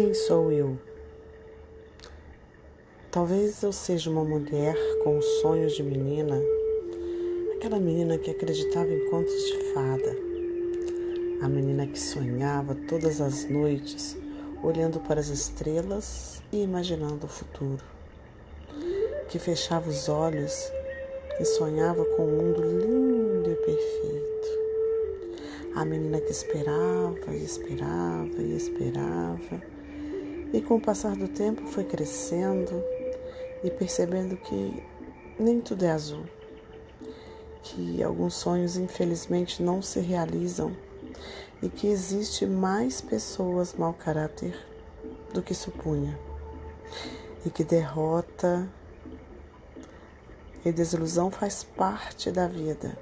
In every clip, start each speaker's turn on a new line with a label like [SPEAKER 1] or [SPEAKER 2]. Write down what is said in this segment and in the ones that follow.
[SPEAKER 1] Quem sou eu? Talvez eu seja uma mulher com sonhos de menina, aquela menina que acreditava em contos de fada, a menina que sonhava todas as noites olhando para as estrelas e imaginando o futuro, que fechava os olhos e sonhava com um mundo lindo e perfeito. A menina que esperava e esperava e esperava, e com o passar do tempo foi crescendo e percebendo que nem tudo é azul, que alguns sonhos infelizmente não se realizam e que existe mais pessoas mau caráter do que supunha, e que derrota e desilusão faz parte da vida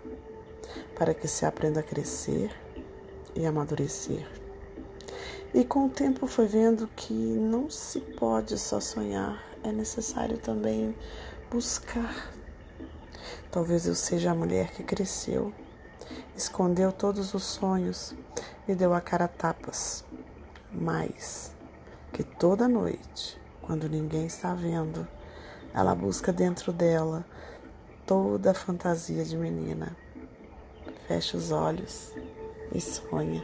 [SPEAKER 1] para que se aprenda a crescer e amadurecer. E com o tempo foi vendo que não se pode só sonhar, é necessário também buscar. Talvez eu seja a mulher que cresceu, escondeu todos os sonhos e deu a cara a tapas, mas que toda noite, quando ninguém está vendo, ela busca dentro dela toda a fantasia de menina fecha os olhos e sonha.